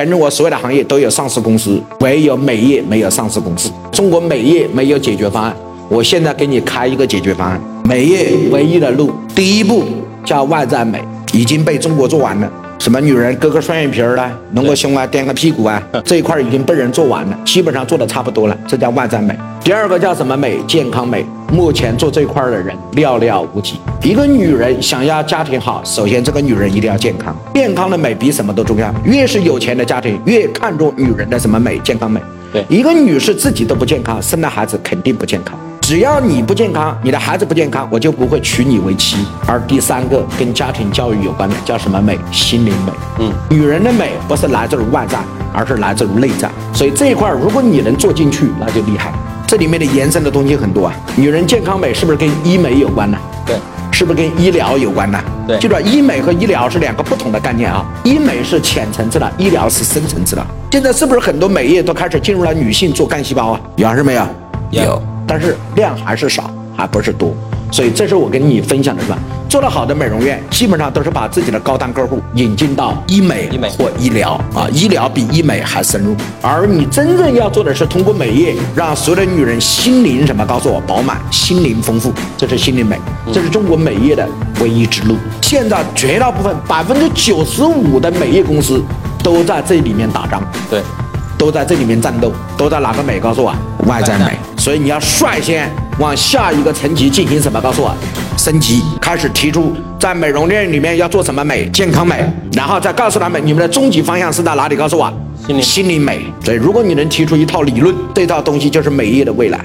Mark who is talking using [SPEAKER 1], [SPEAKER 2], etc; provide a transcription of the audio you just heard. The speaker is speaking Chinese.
[SPEAKER 1] 全中国所有的行业都有上市公司，唯有美业没有上市公司。中国美业没有解决方案，我现在给你开一个解决方案。美业唯一的路，第一步叫外在美，已经被中国做完了。什么女人割个双眼皮儿啦，隆个胸啊，垫个屁股啊，这一块已经被人做完了，基本上做的差不多了，这叫外在美。第二个叫什么美？健康美。目前做这块的人寥寥无几。一个女人想要家庭好，首先这个女人一定要健康，健康的美比什么都重要。越是有钱的家庭，越看重女人的什么美？健康美。
[SPEAKER 2] 对，
[SPEAKER 1] 一个女士自己都不健康，生的孩子肯定不健康。只要你不健康，你的孩子不健康，我就不会娶你为妻。而第三个跟家庭教育有关的叫什么美？心灵美。嗯，女人的美不是来自于外在，而是来自于内在。所以这一块如果你能做进去，那就厉害。这里面的延伸的东西很多啊。女人健康美是不是跟医美有关呢？
[SPEAKER 2] 对，
[SPEAKER 1] 是不是跟医疗有关呢？
[SPEAKER 2] 对，
[SPEAKER 1] 记住，医美和医疗是两个不同的概念啊。医美是浅层次的，医疗是深层次的。现在是不是很多美业都开始进入了女性做干细胞啊？有还是没有？
[SPEAKER 2] 有。
[SPEAKER 1] 但是量还是少，还不是多，所以这是我跟你分享的是吧？做得好的美容院，基本上都是把自己的高端客户引进到医美、
[SPEAKER 2] 医美
[SPEAKER 1] 或医疗啊，医疗比医美还深入。而你真正要做的是通过美业，让所有的女人心灵什么？告诉我，饱满，心灵丰富，这是心灵美，这是中国美业的唯一之路。现在绝大部分百分之九十五的美业公司都在这里面打仗。
[SPEAKER 2] 对。
[SPEAKER 1] 都在这里面战斗，都在哪个美？告诉我，外在美。所以你要率先往下一个层级进行什么？告诉我，升级，开始提出在美容院里面要做什么美？健康美，然后再告诉他们你们的终极方向是在哪里？告诉我，
[SPEAKER 2] 心灵
[SPEAKER 1] 心灵美。所以如果你能提出一套理论，这套东西就是美业的未来。